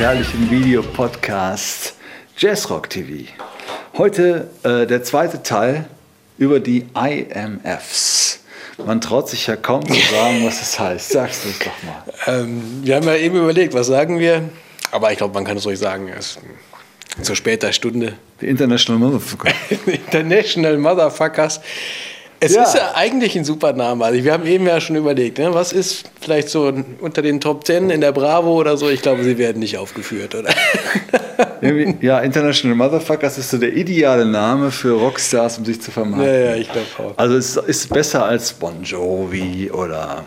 herrlichen Videopodcasts Jazzrock TV. Heute äh, der zweite Teil über die IMFs. Man traut sich ja kaum zu sagen, was es heißt. Sagst du es doch mal. Ähm, wir haben ja eben überlegt, was sagen wir? Aber ich glaube, man kann es ruhig sagen. Es zu später Stunde. Die International Motherfucker. International Motherfuckers. Es Ja. ist ja eigentlich ein super Name. Also wir haben eben ja schon überlegt, ne? was ist vielleicht so unter den Top 10 in der Bravo oder so. Ich glaube, sie werden nicht aufgeführt, oder? Ja, International Motherfuckers ist so der ideale Name für Rockstars, um sich zu vermarkten. ja, ja, ich glaube auch. Also es ist besser als Bon Jovi oder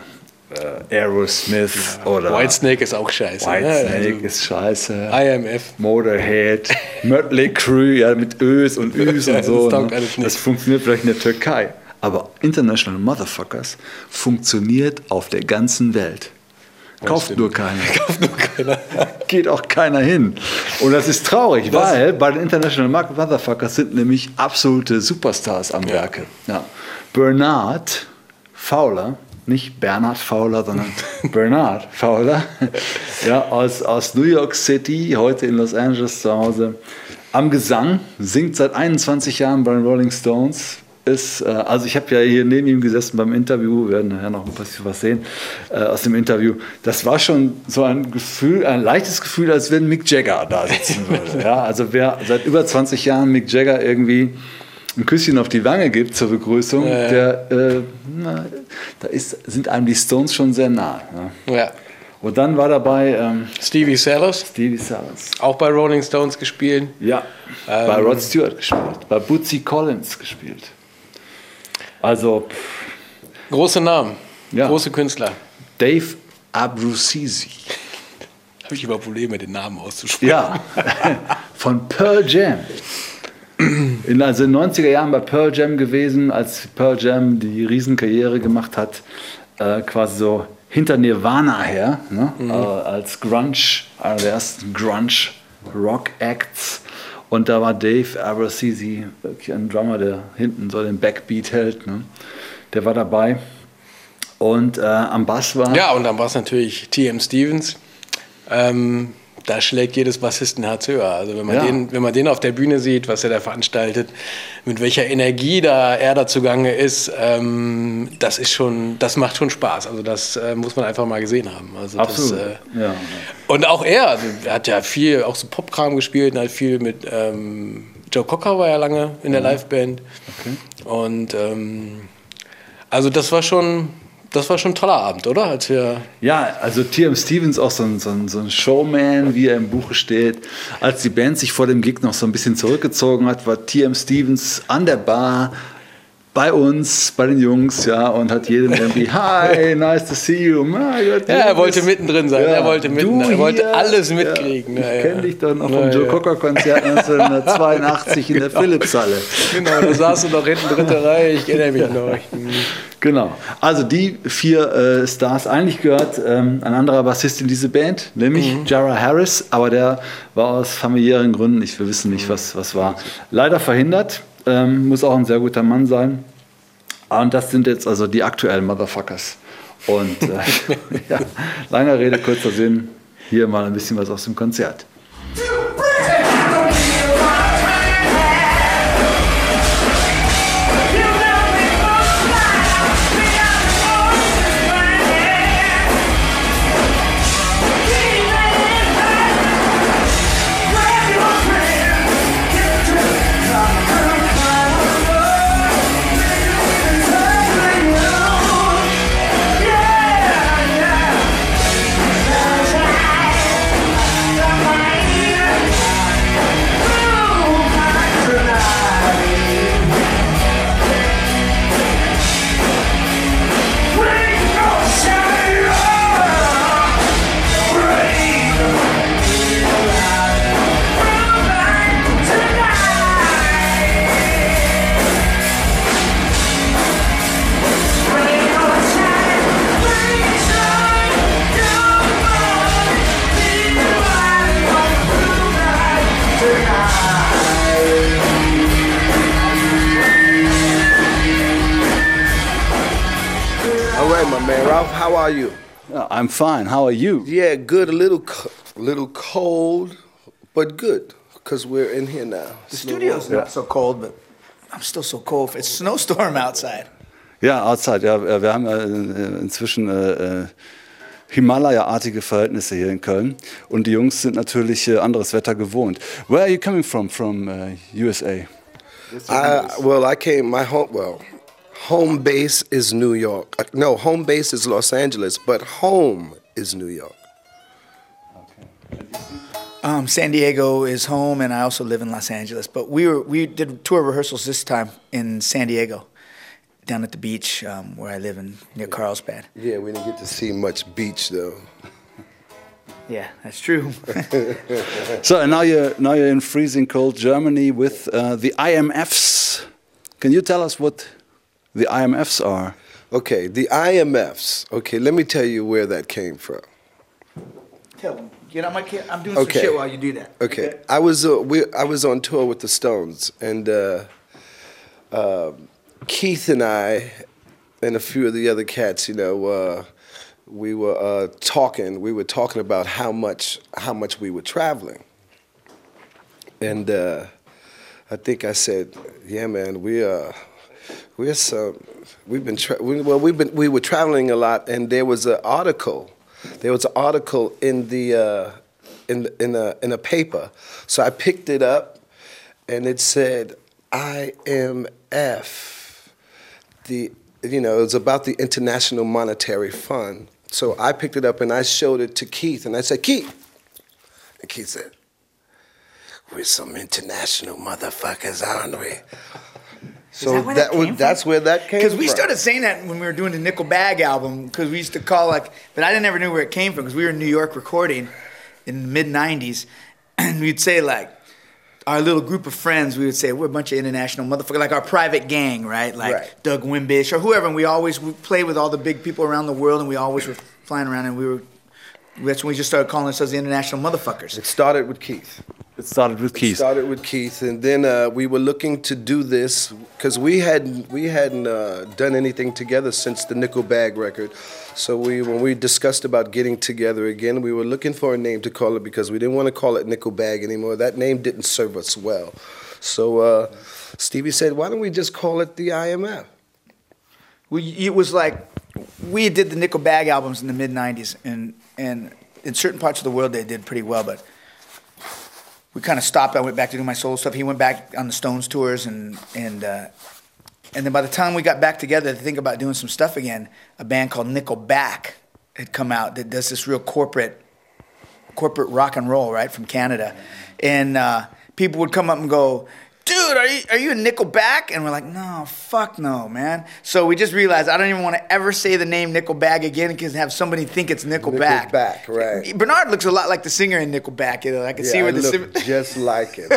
äh, Aerosmith oder Whitesnake ist auch scheiße. Whitesnake ne? ist scheiße. Also IMF. Motorhead, Mötley Crüe, ja, mit Ös und Üs Ja, und so. das ne? Das funktioniert vielleicht in der Türkei. Aber International Motherfuckers funktioniert auf der ganzen Welt. Kauft nur keiner. Kauft nur keiner. Geht auch keiner hin. Und das ist traurig, Das- weil bei den International Motherfuckers sind nämlich absolute Superstars am Werke. Ja. Bernard Fowler, nicht Bernhard Fowler, sondern Bernard Fowler, ja, aus, aus New York City, heute in Los Angeles zu Hause, am Gesang, singt seit 21 Jahren bei den Rolling Stones. Ist, äh, also ich habe ja hier neben ihm gesessen beim Interview, wir werden nachher noch ein bisschen was sehen äh, aus dem Interview. Das war schon so ein Gefühl, ein leichtes Gefühl, als wenn Mick Jagger da sitzen würde. ja, also wer seit über 20 Jahren Mick Jagger irgendwie ein Küsschen auf die Wange gibt zur Begrüßung, Ja, ja. der, äh, na, da ist, sind einem die Stones schon sehr nah. Ja. Ja. Und dann war dabei ähm, Stevie Sellers, Stevie Sellers. auch bei Rolling Stones gespielt. Ja, Ähm, bei Rod Stewart gespielt, bei Bootsy Collins gespielt. Also pff, Große Namen, Ja. große Künstler. Dave Abruzzese. Habe ich immer Probleme, den Namen auszusprechen. Ja, von Pearl Jam. In, also in den 90er Jahren bei Pearl Jam gewesen, als Pearl Jam die Riesenkarriere gemacht hat, äh, quasi so hinter Nirvana her, ne? äh, als Grunge, einer der ersten Grunge-Rock-Acts. Und da war Dave wirklich ein Drummer, der hinten so den Backbeat hält. Ne? Der war dabei. Und äh, am Bass war Ja, und war es natürlich TM Stevens. Ähm, da schlägt jedes Bassistenherz höher. Also wenn man, Ja. den, wenn man den auf der Bühne sieht, was er da veranstaltet, mit welcher Energie da er da zugange ist, ähm, das ist schon, das macht schon Spaß. Also das äh, muss man einfach mal gesehen haben. Also absolut. Das, äh, ja. und auch er, also er hat ja viel, auch so Popkram gespielt und hat viel mit ähm, Joe Cocker war ja lange in der Liveband. Und ähm, also das war schon, das war schon ein toller Abend, oder? Als wir Ja, also T.M. Stevens auch so ein, so, ein, so ein Showman, wie er im Buche steht. Als die Band sich vor dem Gig noch so ein bisschen zurückgezogen hat, war T.M. Stevens an der Bar bei uns, bei den Jungs, ja, und hat jedem irgendwie, hi, nice to see you. God, Ja, er wollte mittendrin sein, er wollte mitten- er wollte alles mitkriegen, Ja, ja, ich ja. kenne dich doch noch vom Ja, Joe ja. Cocker-Konzert 1982 in der Philipshalle. Genau, da saß du noch hinten, dritte Reihe, ich erinnere mich noch. Genau. Also die vier äh, Stars. Eigentlich gehört ähm, ein anderer Bassist in diese Band, nämlich Jara Harris, aber der war aus familiären Gründen, ich, wir wissen nicht, was, was war, leider verhindert. Ähm, muss auch ein sehr guter Mann sein. Und das sind jetzt also die aktuellen Motherfuckers. Und äh, ja, langer Rede, kurzer Sinn. Hier mal ein bisschen was aus dem Konzert. Fine. How are you? Yeah, good. A little, co- little cold, but good. Cause we're in here now. The studio's not so cold, but I'm still so cold. It's snowstorm outside. Ja, outside. Ja, äh, wir haben äh, inzwischen äh, äh, Himalaya-artige Verhältnisse hier in Köln und die Jungs sind natürlich äh, anderes Wetter gewohnt. Where are you coming from? From äh, USA? I, well, I came. My home. Well, home base is New York. Uh, No, home base is Los Angeles, but home is New York. Um, San Diego is home, and I also live in Los Angeles. But we were we did tour rehearsals this time in San Diego, down at the beach um, where I live in near Carlsbad. Yeah, we didn't get to see much beach though. Yeah, that's true. So and now you're now you're in freezing cold Germany with uh, the IMFs. Can you tell us what the IMFs are? Okay, the IMFs. Okay, let me tell you where that came from. Tell them. Get on my kid. I'm doing Okay. some shit while you do that. Okay, I was uh, we I was on tour with the Stones, and uh, uh, Keith and I, and a few of the other cats, you know, uh, we were uh, talking. We were talking about how much how much we were traveling, and uh, I think I said, "Yeah, man, we uh, we're so we've been tra- we, well we've been we were traveling a lot, and there was an article." There was an article in the uh, in in a in a paper, so I picked it up, and it said IMF. The you know it was about the International Monetary Fund. So I picked it up and I showed it to Keith, and I said, Keith, and Keith said, "We're some international motherfuckers, aren't we?" So that where that was, from? that's where that came Because we from. started saying that when we were doing the Nicklebag album, because we used to call like, but I never knew where it came from because we were in New York recording in the mid '90s, and we'd say like, our little group of friends, we would say we're a bunch of international motherfuckers, like our private gang, right? Like Right. Doug Wimbish or whoever. And we always we played with all the big people around the world, and we always were flying around, and we were. That's when we just started calling ourselves the international motherfuckers. It started with Keith. It started with It Keith. started with Keith, and then uh, we were looking to do this because we hadn't we hadn't uh, done anything together since the Nicklebag record. So we when we discussed about getting together again, we were looking for a name to call it because we didn't want to call it Nicklebag anymore. That name didn't serve us well. So uh, Stevie said, "Why don't we just call it the IMF?" we it was like we did the Nicklebag albums in the mid '90s, and and in certain parts of the world they did pretty well, but we kind of stopped. I went back to do my solo stuff. He went back on the Stones tours, and and uh, and then by the time we got back together to think about doing some stuff again, a band called Nickelback had come out that does this real corporate corporate rock and roll, right, from Canada. And uh, people would come up and go, dude, are you, are you a Nickelback? And we're like, no, fuck no, man. So we just realized I don't even want to ever say the name Nickelback again because have somebody think it's Nickelback. Nickelback, right. Bernard looks a lot like the singer in Nickelback. You know, I can see I where the look sim- just like him.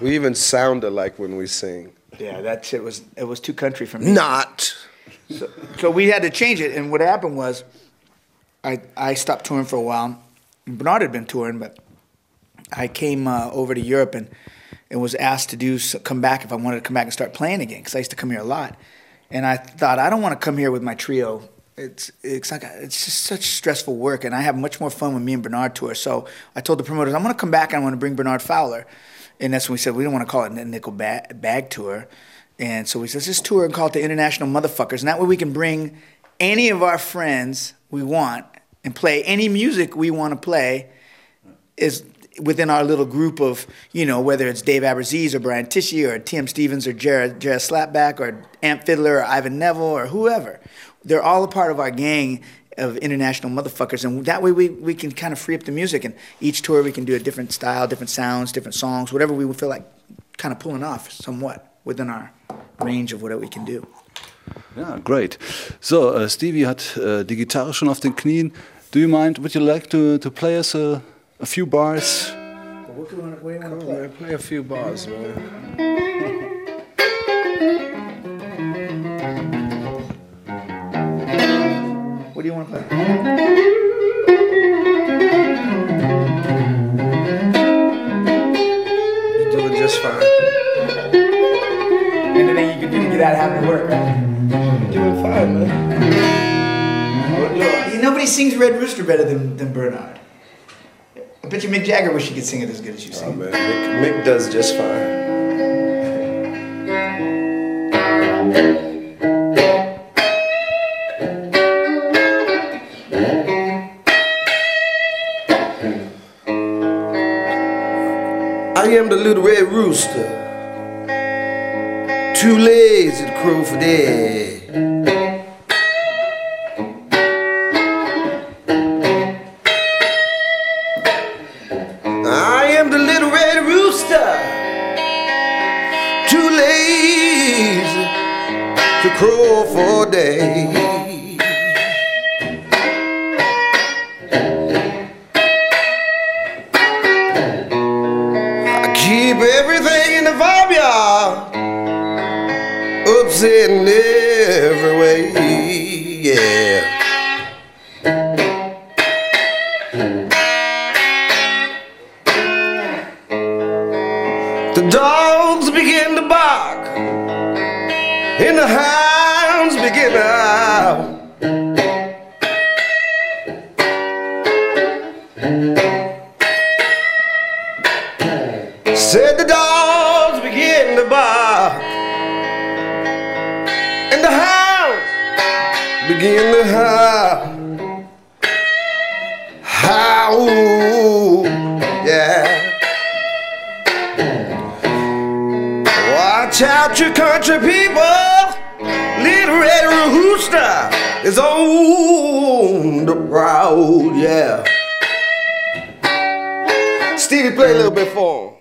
we even sound alike when we sing. Yeah, that shit was it was too country for me. Not. So, so we had to change it, and what happened was, I I stopped touring for a while. Bernard had been touring, but I came uh, over to Europe and and was asked to do come back if I wanted to come back and start playing again because I used to come here a lot, and I thought I don't want to come here with my trio. It's it's like it's just such stressful work, and I have much more fun when me and Bernard tour. So I told the promoters I'm going to come back and I want to bring Bernard Fowler, and that's when we said we don't want to call it a Nickel Bag, bag Tour, and so we said let's just tour and call it the International Motherfuckers, and that way we can bring any of our friends we want and play any music we want to play is within our little group of, you know, whether it's Dave Abruzzese or Brian Tichy or Tim Stevens or Jared, Jared Slapback or Amp Fiddler or Ivan Neville or whoever. They're all a part of our gang of international motherfuckers. And that way we, we can kind of free up the music. And each tour we can do a different style, different sounds, different songs, whatever we feel like kind of pulling off somewhat within our range of what we can do. Yeah, great. So, äh, Stevie hat äh, die Gitarre schon auf den Knien. Do you mind, would you like to, to play us a, a few bars? What do you want to Come on, man, play a few bars, man. What do you want to play? You're doing just fine. Anything you can do to get out of having to work, right? Do it doing fine, man. Nobody sings Red Rooster better than, than Bernard. I bet you Mick Jagger wish he could sing it as good as you sing. Oh, man. Mick, Mick does just fine. I am the little red rooster, too lazy to crow for day. Watch out, you country people. Little red rooster is on the prowl, yeah. Stevie, play a little bit for him.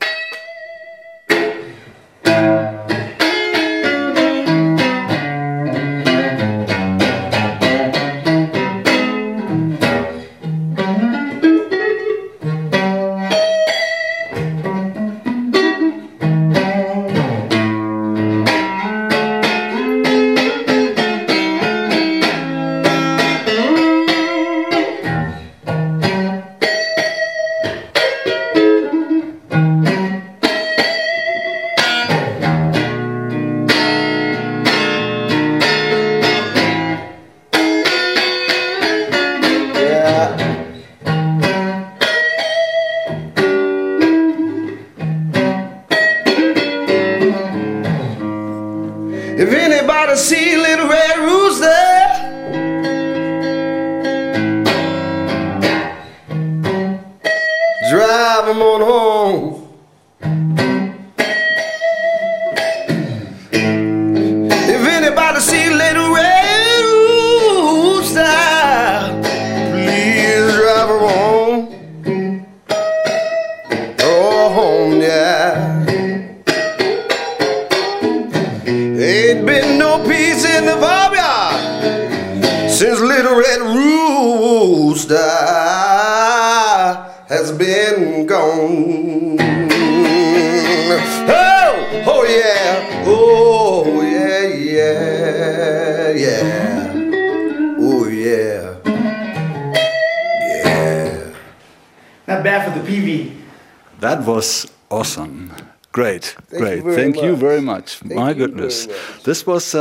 That was awesome. Great, you great. very Thank you very much. Thank My goodness. much. This was uh,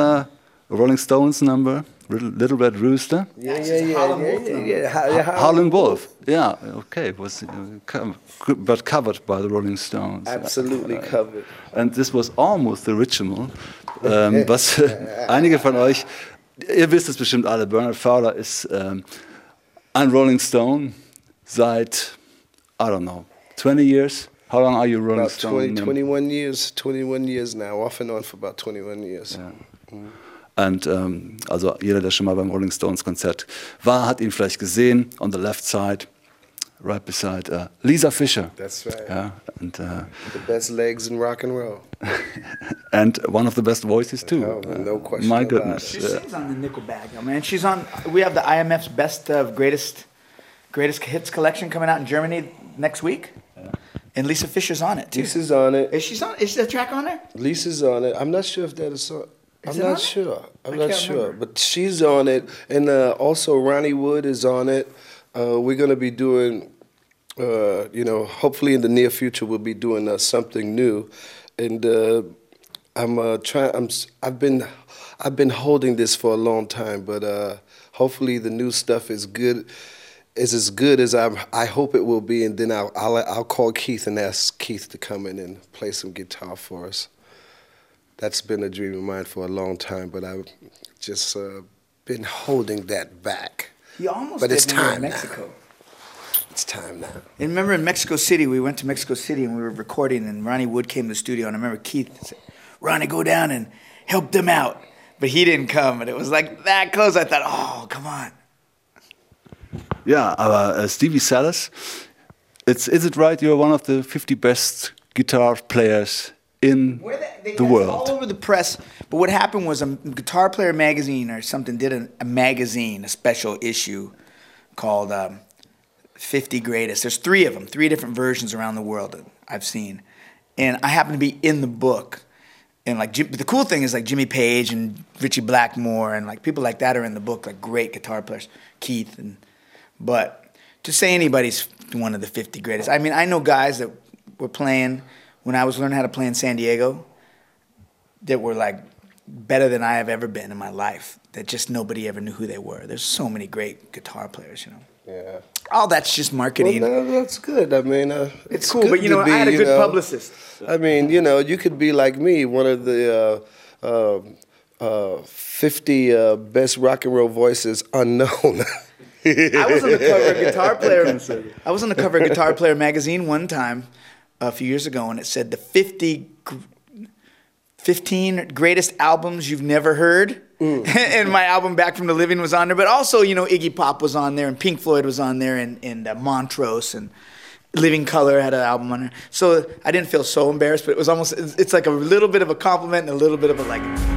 a Rolling Stones number, Little, Little Red Rooster. Yeah, yeah, just yeah, Howlin' yeah, Wolf yeah, yeah. How- yeah, how- Howlin' Wolf. Yeah, okay. It was uh, co- but covered by the Rolling Stones. Absolutely covered. And this was almost the original. Ähm, was einige von euch, ihr wisst es bestimmt alle, Bernard Fowler ist ähm, ein Rolling Stone seit, I don't know, 20 years? How long are you Rolling About Stone? 20, 21 years, 21 years now, off and on for about 21 years. Und ähm, also jeder, der schon mal beim Rolling Stones Konzert war, hat ihn vielleicht gesehen. On the left side, right beside uh, Lisa Fischer. That's right. Ja, and, uh, The best legs in rock and roll. and one of the best voices too. Oh, no question My about goodness. She sings on the Nickelback, I mean, she's on. We have the IMF's best of greatest, greatest hits collection coming out in Germany next week, and Lisa Fischer's on it too. Lisa's on it. Is she on? Is the track on there? Lisa's on it. I'm not sure if that is so. I'm Is it on not it? sure. I'm I not sure. remember. But she's on it. And uh, also Ronnie Wood is on it. Uh, we're going to be doing, uh, you know, hopefully in the near future, we'll be doing uh, something new. And uh, I'm uh, trying. I'm. I've been. I've been holding this for a long time, but uh, hopefully the new stuff is good. Is as good as I. I hope it will be, and then I'll, I'll. I'll call Keith and ask Keith to come in and play some guitar for us. That's been a dream of mine for a long time, but I've just uh, been holding that back. He almost But did it's when we were time in now. Mexico. It's time now. And remember in Mexico City, we went to Mexico City and we were recording, and Ronnie Wood came to the studio, and I remember Keith said, "Ronnie, go down and help them out," but he didn't come, and it was like that close. I thought, "Oh, come on." Ja, aber äh, Stevie Salas, it's, is it right you're one of the 50 best guitar players in Where they, they, the world? all over the press. But what happened was a Guitar Player magazine or something did a, a magazine, a special issue called um, 50 Greatest. There's three of them, three different versions around the world that I've seen, and I happen to be in the book. And like Jim, the cool thing is like Jimmy Page and Ritchie Blackmore and like people like that are in the book, like great guitar players, Keith and. But to say anybody's one of the 50 greatest, I mean, I know guys that were playing when I was learning how to play in San Diego that were like better than I have ever been in my life. That just nobody ever knew who they were. There's so many great guitar players, you know. Yeah. All that's just Well, marketing. no, that's good. I mean, uh, it's it's cool, but you know, be, I had a good know, publicist. I mean, you know, you could be like me, one of the uh, uh, uh, 50 uh, best rock and roll voices unknown. I was on the cover of Guitar Player. I was on the cover of Guitar Player magazine one time a few years ago, and it said the 50, 15 greatest albums you've never heard. and my album Back from the Living was on there, but also you know Iggy Pop was on there, and Pink Floyd was on there, and and uh, Montrose and. Living Colour had an album on there, so I didn't feel so embarrassed. But it was almost, it's like a little bit of a compliment and a little bit of a like.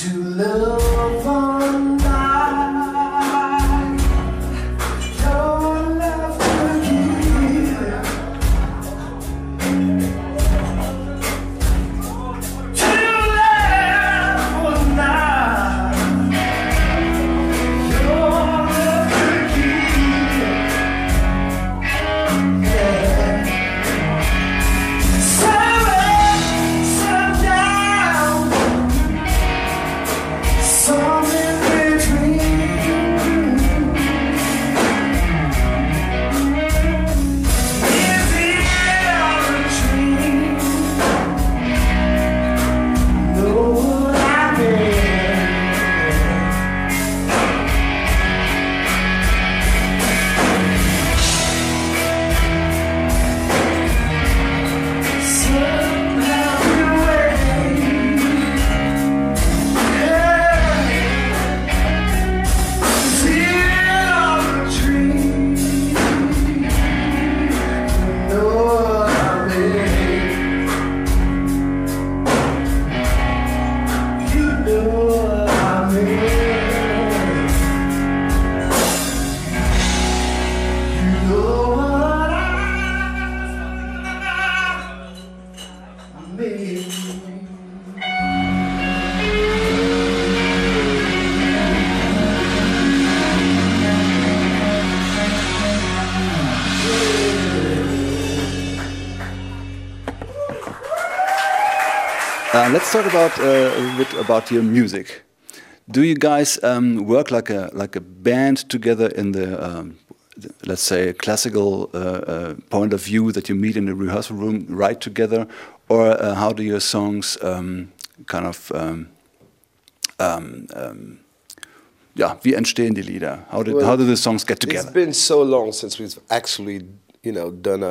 To love Let's talk about uh, a bit about your music. Do you guys um, work like a like a band together in the um, let's say classical uh, uh, point of view that you meet in the rehearsal room, write together, or uh, how do your songs um, kind of um, um, um, yeah, wie entstehen die Lieder? How did Well, how do the songs get together? It's been so long since we've actually, you know, done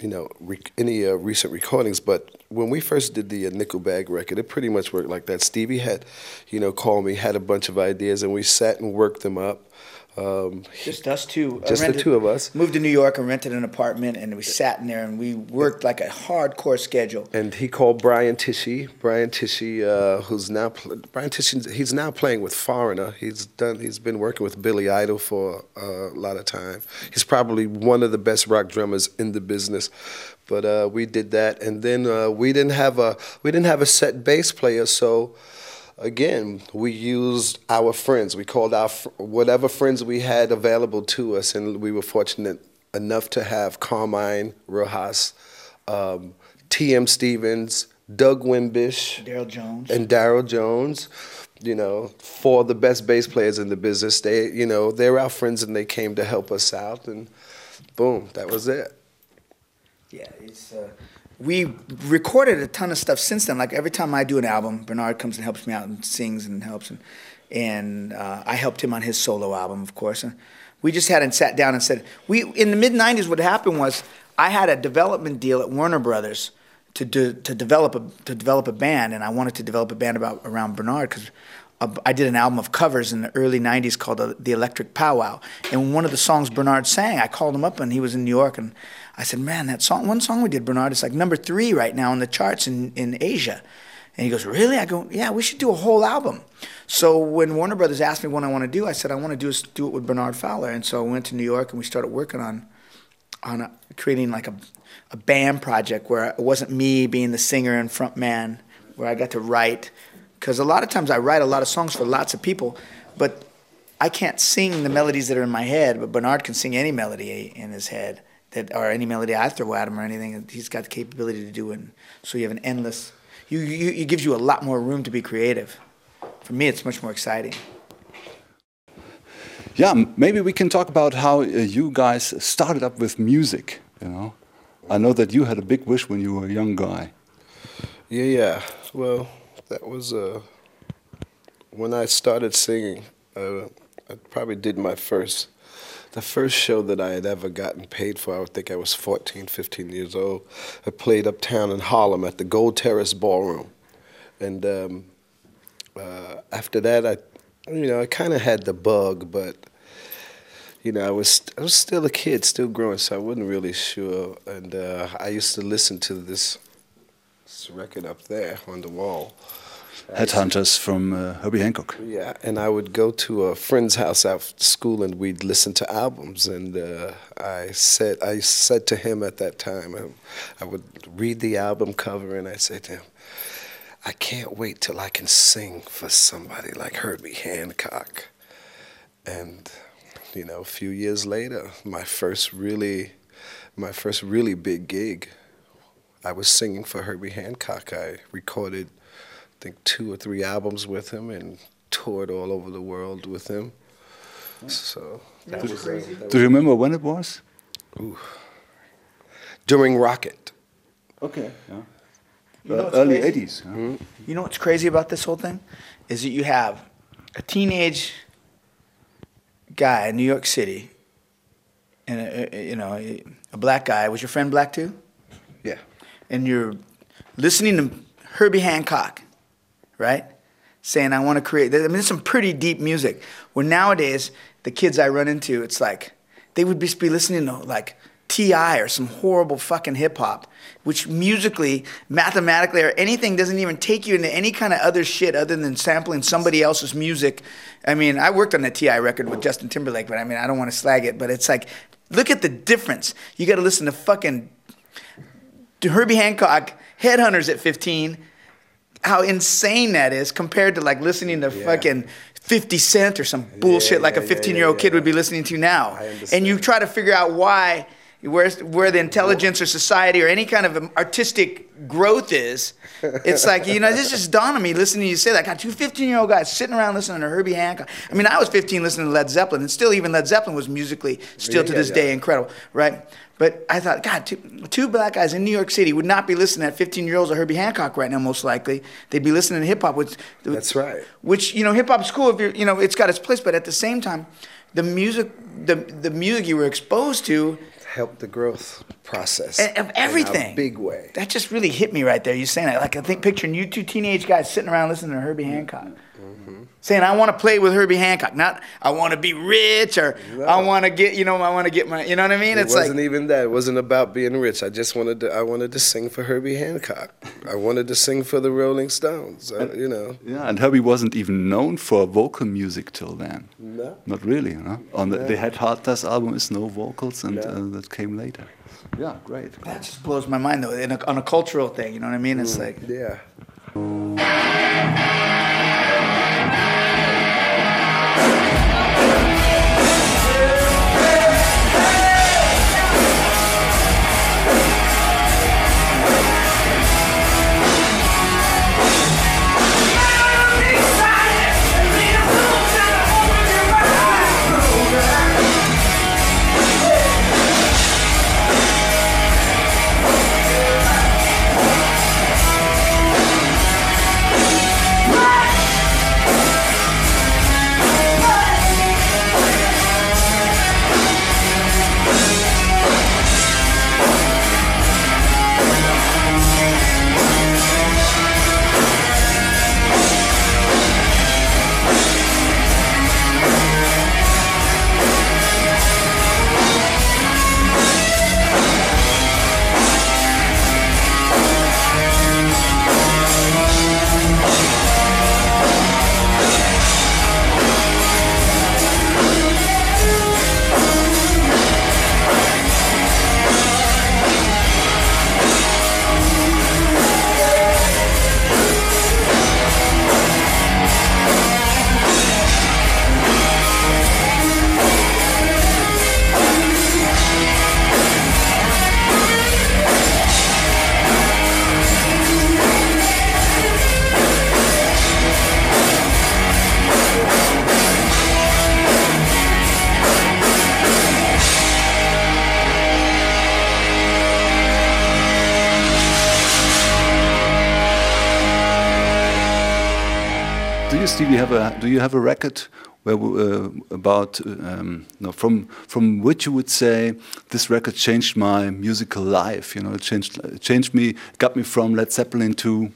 you know, any uh, recent recordings. But when we first did the uh, Nicklebag record, it pretty much worked like that. Stevie had, you know, called me, had a bunch of ideas, and we sat and worked them up. Um, Just us two. Just the two of us. Moved to New York and rented an apartment, and we sat in there and we worked like a hardcore schedule. and he called Brian Tichy. Brian Tichy, uh, who's now Brian Tichy, he's now playing with Foreigner. He's done. He's been working with Billy Idol for uh, a lot of time. He's probably one of the best rock drummers in the business. But uh, we did that, and then uh, we didn't have a we didn't have a set bass player, so. Again, we used our friends. We called our whatever friends we had available to us, and we were fortunate enough to have Carmine Rojas, um, T.M. Stevens, Doug Wimbish, Darryl Jones. and Darryl Jones. You know, four of the best bass players in the business. They, you know, they were our friends, and they came to help us out. And boom, that was it. Yeah, it's. Uh, we recorded a ton of stuff since then. Like every time I do an album, Bernard comes and helps me out and sings and helps, and and uh, I helped him on his solo album, of course. And we just hadn't sat down and said we in the mid '90s. What happened was I had a development deal at Warner Brothers to do, to develop a to develop a band, and I wanted to develop a band about around Bernard because. I did an album of covers in the early '90s called uh, "The Electric Powwow," and one of the songs Bernard sang, I called him up and he was in New York, and I said, "Man, that song, one song we did, Bernard, is like number three right now in the charts in, in Asia." And he goes, "Really?" I go, "Yeah, we should do a whole album." So when Warner Brothers asked me what I want to do, I said, "I want to do do it with Bernard Fowler." And so I went to New York and we started working on on a, creating like a a band project where it wasn't me being the singer and front man, where I got to write. Because a lot of times I write a lot of songs for lots of people, but I can't sing the melodies that are in my head. But Bernard can sing any melody in his head that, or any melody I throw at him or anything. He's got the capability to do it. So you have an endless. You, you it gives you a lot more room to be creative. For me, it's much more exciting. Yeah, maybe we can talk about how uh, you guys started up with music. You know, I know that you had a big wish when you were a young guy. Yeah, yeah. Well, that was uh, when I started singing. Uh, I probably did my first, the first show that I had ever gotten paid for. I would think I was 14, 15 years old. I played uptown in Harlem at the Gold Terrace Ballroom, and um, uh, after that, I, you know, I kind of had the bug, but you know, I was I was still a kid, still growing, so I wasn't really sure. And uh, I used to listen to this, this record up there on the wall. Headhunters from uh, Herbie Hancock. Yeah, and I would go to a friend's house after school, and we'd listen to albums. And uh, I said, I said to him at that time, um, I would read the album cover, and I said to him, I can't wait till I can sing for somebody like Herbie Hancock. And you know, a few years later, my first really, my first really big gig, I was singing for Herbie Hancock. I recorded, I think, two or three albums with him and toured all over the world with him. So that was, uh, that Do you remember when it was? during Rockit. Okay. Yeah. You know early crazy? 80s. huh? You know what's crazy about this whole thing? Is that you have a teenage guy in New York City, and a, a- you know a, a black guy. Was your friend black too? And you're listening to Herbie Hancock, right? Saying I want to create. I mean, it's some pretty deep music. Where nowadays the kids I run into, it's like they would just be listening to like T.I. or some horrible fucking hip hop, which musically, mathematically, or anything doesn't even take you into any kind of other shit other than sampling somebody else's music. I mean, I worked on the T.I. record with Justin Timberlake, but I mean, I don't want to slag it, but it's like, look at the difference. You got to listen to fucking Herbie Hancock, Headhunters at 15, how insane that is compared to like listening to Yeah. fucking 50 Cent or some bullshit like a yeah, yeah, 15 year old kid would be listening to now. And you try to figure out why where where the intelligence or society or any kind of artistic growth is. It's like you know, this just dawned on me listening to you say that. I got two 15 year old guys sitting around listening to Herbie Hancock. I mean, I was 15 listening to Led Zeppelin, and still even Led Zeppelin was musically still to this day incredible, right? But I thought, God, two, two black guys in New York City would not be listening at 15 year olds or Herbie Hancock right now. Most likely, they'd be listening to hip hop. Which That's right. Which you know, hip hop's cool if you're, you know, it's got its place. But at the same time, the music, the the music you were exposed to, helped the growth process of in everything, a big way. That just really hit me right there. You saying that, like I think picturing you two teenage guys sitting around listening to Herbie Hancock. Saying I want to play with Herbie Hancock, not I want to be rich or I want to get, you know, I want to get my, you know what I mean? It it's wasn't like even that. It wasn't about being rich. I just wanted to. I wanted to sing for Herbie Hancock. I wanted to sing for the Rolling Stones. I, you know. Yeah, and Herbie wasn't even known for vocal music till then. No. Not really. You know? On the, the Headhunters album is no vocals, and No. uh, that came later. Yeah, great. that just blows my mind though. In a, on a cultural thing, you know what I mean? It's like Yeah. Do you have a record where uh, about um, no, from from which you would say this record changed my musical life? You know, it changed it changed me, got me from Led Zeppelin to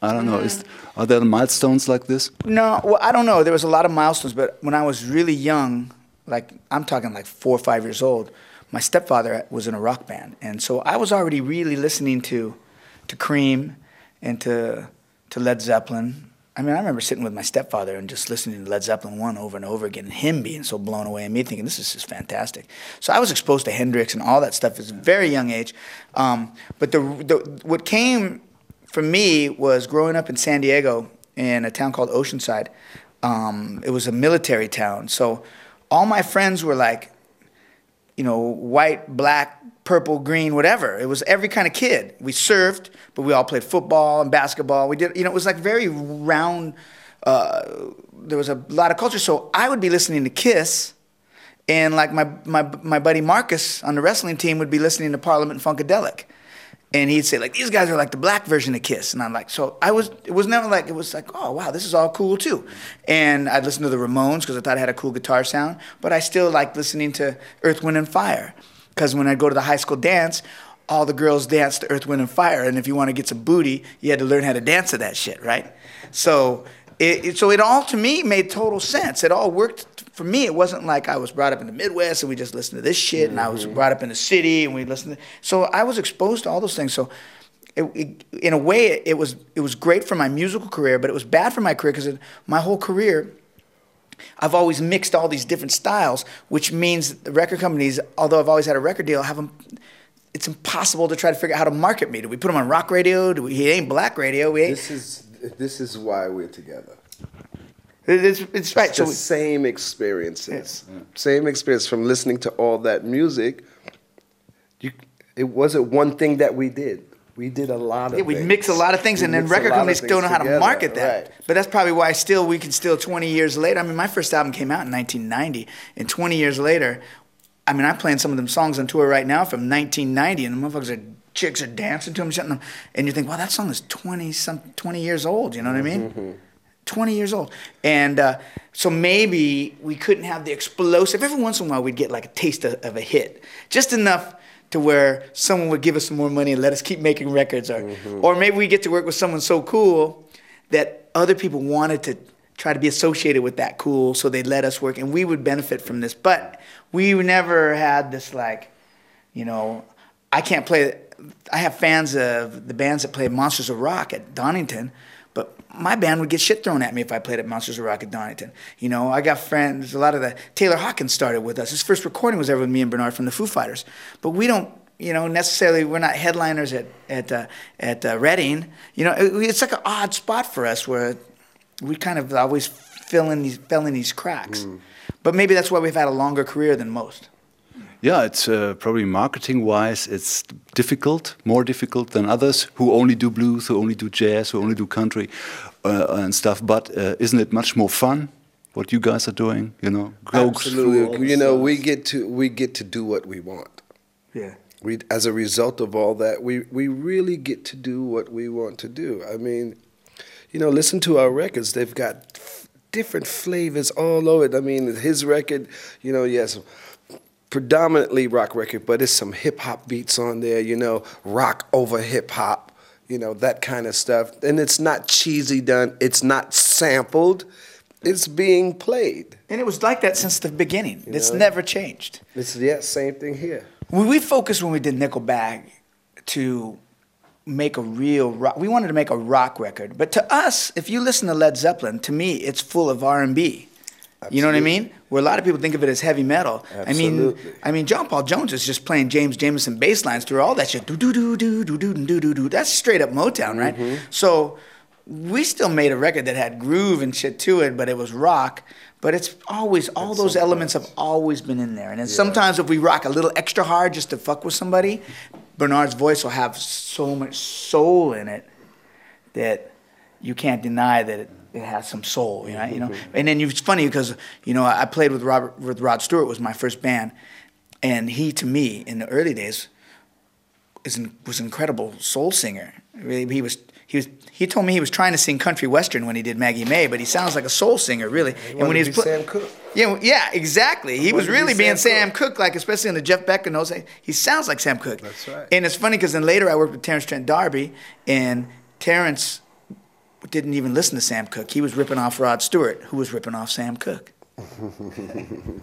I don't know. Is, are there milestones like this? No, well, I don't know. There was a lot of milestones, but when I was really young, like I'm talking like four or five years old, my stepfather was in a rock band, and so I was already really listening to, to Cream, and to to Led Zeppelin. I mean, I remember sitting with my stepfather and just listening to Led Zeppelin one over and over again, and him being so blown away, and me thinking this is just fantastic. So I was exposed to Hendrix and all that stuff at a very young age. Um, but the, the what came for me was growing up in San Diego in a town called Oceanside. Um, it was a military town, so all my friends were like, you know, white, black, purple, green, whatever. It was every kind of kid. We surfed, but we all played football and basketball. We did, you know, it was like very round. Uh, there was a lot of culture. So I would be listening to Kiss, and like my my my buddy Marcus on the wrestling team would be listening to Parliament Funkadelic. And he'd say like these guys are like the black version of Kiss, and I'm like, so I was. It was never like it was like, oh wow, this is all cool too. And I'd listen to the Ramones because I thought it had a cool guitar sound, but I still liked listening to Earth, Wind and Fire because when I'd go to the high school dance, all the girls danced to Earth, Wind and Fire, and if you want to get some booty, you had to learn how to dance to that shit, right? So it, it so it all to me made total sense. It all worked for me. It wasn't like I was brought up in the Midwest and we just listened to this shit, and I was mm-hmm. brought up in the city and we listened. To, so I was exposed to all those things. So. It, it, in a way, it, it was it was great for my musical career, but it was bad for my career because my whole career, I've always mixed all these different styles, which means the record companies, although I've always had a record deal, have them. It's impossible to try to figure out how to market me. Do we put him on rock radio? Do we? He ain't black radio. We ain't. This is this is why we're together. It's, it's right. It's So the we- same experiences, mm. same experience from listening to all that music. you, it wasn't one thing that we did. We did a lot of. Yeah, we things. mix a lot of things, We and then record companies don't know how to market that. right. But that's probably why still we can still 20 years later. I mean, my first album came out in 1990, and 20 years later, I mean, I'm playing some of them songs on tour right now from 1990, and the motherfuckers are chicks are dancing to them, shutting them, and you think, wow, that song is 20 some 20 years old. You know what I mean? Mm-hmm. 20 years old. And uh, so maybe we couldn't have the explosive. Every once in a while, we'd get like a taste of, of a hit, just enough to where someone would give us some more money and let us keep making records. Or, Mm-hmm. or maybe we get to work with someone so cool that other people wanted to try to be associated with that cool, so they let us work, and we would benefit from this. But we never had this like, you know, I can't play. I have fans of the bands that play Monsters of Rock at Donington, my band would get shit thrown at me if I played at Monsters of Rock at Donington. You know, I got friends. A lot of the Taylor Hawkins started with us. His first recording was ever with me and Bernard from the Foo Fighters, but we don't. You know, necessarily, we're not headliners at at uh, at uh, Reading. You know, it, it's like an odd spot for us where we kind of always fill in these fill in these cracks. But maybe that's why we've had a longer career than most. Yeah, it's uh, probably marketing wise, it's difficult, more difficult than others who only do blues, who only do jazz, who only do country uh, and stuff. But uh, isn't it much more fun what you guys are doing? You know, go through all Absolutely. You know, we get to we get to do what we want. Yeah. We, as a result of all that, we we really get to do what we want to do. I mean, you know, listen to our records. They've got f- different flavors all over it. I mean, his record, you know, yes, predominantly rock record, but it's some hip hop beats on there. You know, rock over hip hop. You know that kind of stuff, and it's not cheesy done. It's not sampled. It's being played. And it was like that since the beginning. It's know? never changed. It's yeah, same thing here. We, we focused when we did Nicklebag to make a real rock. We wanted to make a rock record, but to us, if you listen to Led Zeppelin, to me, it's full of R and B. You know what I mean? Where a lot of people think of it as heavy metal. I mean, I mean, John Paul Jones is just playing James Jamerson bass lines through all that shit. Do do do do do do do do do. That's straight up Motown, right? So we still made a record that had groove and shit to it, but it was rock. But it's always all those elements have always been in there. And then sometimes if we rock a little extra hard just to fuck with somebody, Bernard's voice will have so much soul in it that you can't deny that it, it has some soul, you know. You know, mm-hmm. and then it's funny because you know I played with Robert with Rod Stewart was my first band, and he to me in the early days is an, was an incredible soul singer. Really, He was he was he told me he was trying to sing country western when he did Maggie May, but he sounds like a soul singer really. and when he was be Sam Cooke. yeah, yeah, exactly. He was to be really being Sam Sam Cooke, like especially in the Jeff Beck and those. He sounds like Sam Cooke. That's right. And it's funny because then later I worked with Terence Trent D'Arby, and Terence didn't even listen to Sam Cooke. He was ripping off Rod Stewart, who was ripping off Sam Cooke.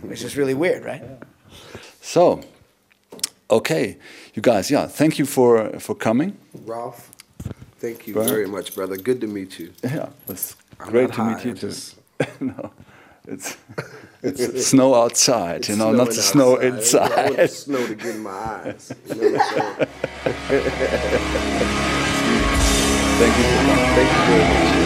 Which is really weird, right? So, okay, you guys, yeah, thank you for for coming. Ralph, thank you Bernard? very much, brother. Good to meet you. Yeah, it's I'm great not to meet you I'm too. just- no, it's it's snow outside, you know, not the snowing snow outside. I want the inside. snow to get in my eyes. You know what I'm saying? Thank you for coming. Thank you very much.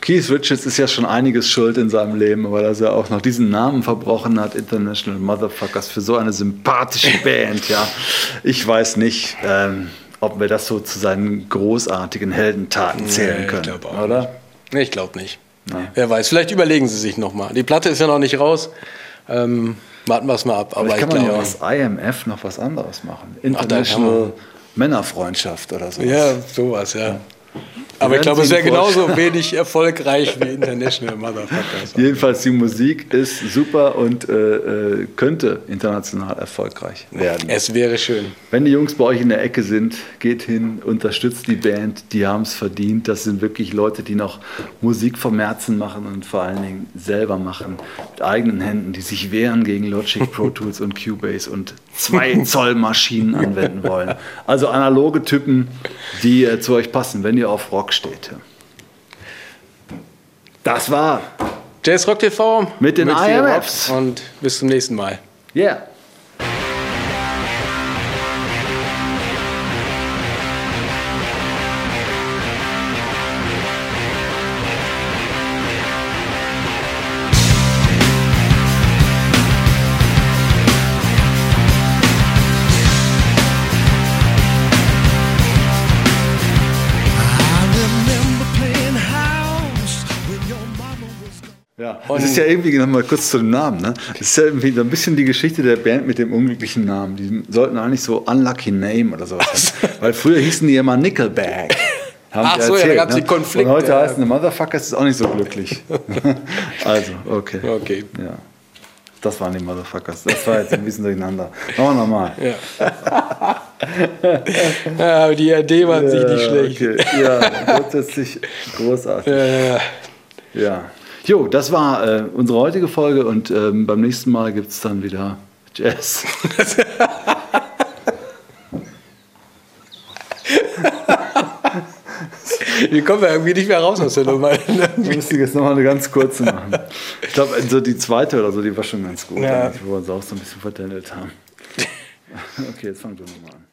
Keith Richards ist ja schon einiges schuld in seinem Leben, aber dass er auch noch diesen Namen verbrochen hat, International Motherfuckers, für so eine sympathische Band, ja. Ich weiß nicht, ähm, ob wir das so zu seinen großartigen Heldentaten zählen Nee, ich können, glaub auch oder? Nee, ich glaube nicht. Wer weiß, vielleicht überlegen sie sich nochmal. Die Platte ist ja noch nicht raus. Ähm, warten wir es mal ab. Aber Vielleicht ich kann man ja aus IMF noch was anderes machen. Ach, International man. Männerfreundschaft oder so. Ja, sowas, ja. Aber ich glaube, es wäre genauso wenig erfolgreich wie International Motherfuckers. Jedenfalls die Musik ist super und äh, äh, könnte international erfolgreich werden. Es wäre schön. Wenn die Jungs bei euch in der Ecke sind, geht hin, unterstützt die Band, die haben es verdient. Das sind wirklich Leute, die noch Musik vom Herzen machen und vor allen Dingen selber machen, mit eigenen Händen, die sich wehren gegen Logic, Pro Tools und Cubase und 2 Zoll Maschinen anwenden wollen. Also analoge Typen, die äh, zu euch passen, wenn ihr auf Rock steht. Das war Jazz Rock TV Mit den viel IMFs. Und bis zum nächsten Mal. Yeah. Ja, das ist ja irgendwie, noch mal kurz zu dem Namen, ne? Das ist ja irgendwie so ein bisschen die Geschichte der Band mit dem unglücklichen Namen. Die sollten eigentlich so Unlucky Name oder sowas haben. Weil früher hießen die immer Nickelback. Haben Ach so, ja, da erzählt, gab's ne? die Konflikte, Und heute ja. heißen die Motherfuckers ist auch nicht so glücklich. also, okay. Okay. Ja. Das waren die Motherfuckers. Das war jetzt ein bisschen durcheinander. Machen wir nochmal. Ja. ja, aber die Idee war sich nicht schlecht. Okay. Ja, grundsätzlich großartig. Ja, ja, ja. Jo, das war äh, unsere heutige Folge und ähm, beim nächsten Mal gibt es dann wieder Jazz. Wir kommen ja irgendwie nicht mehr raus aus der Nummer. Wir müssen jetzt nochmal eine ganz kurze machen. Ich glaube, so die zweite oder so, die war schon ganz gut, Ja. wo wir uns auch so ein bisschen vertändelt haben. Okay, jetzt fang du nochmal an.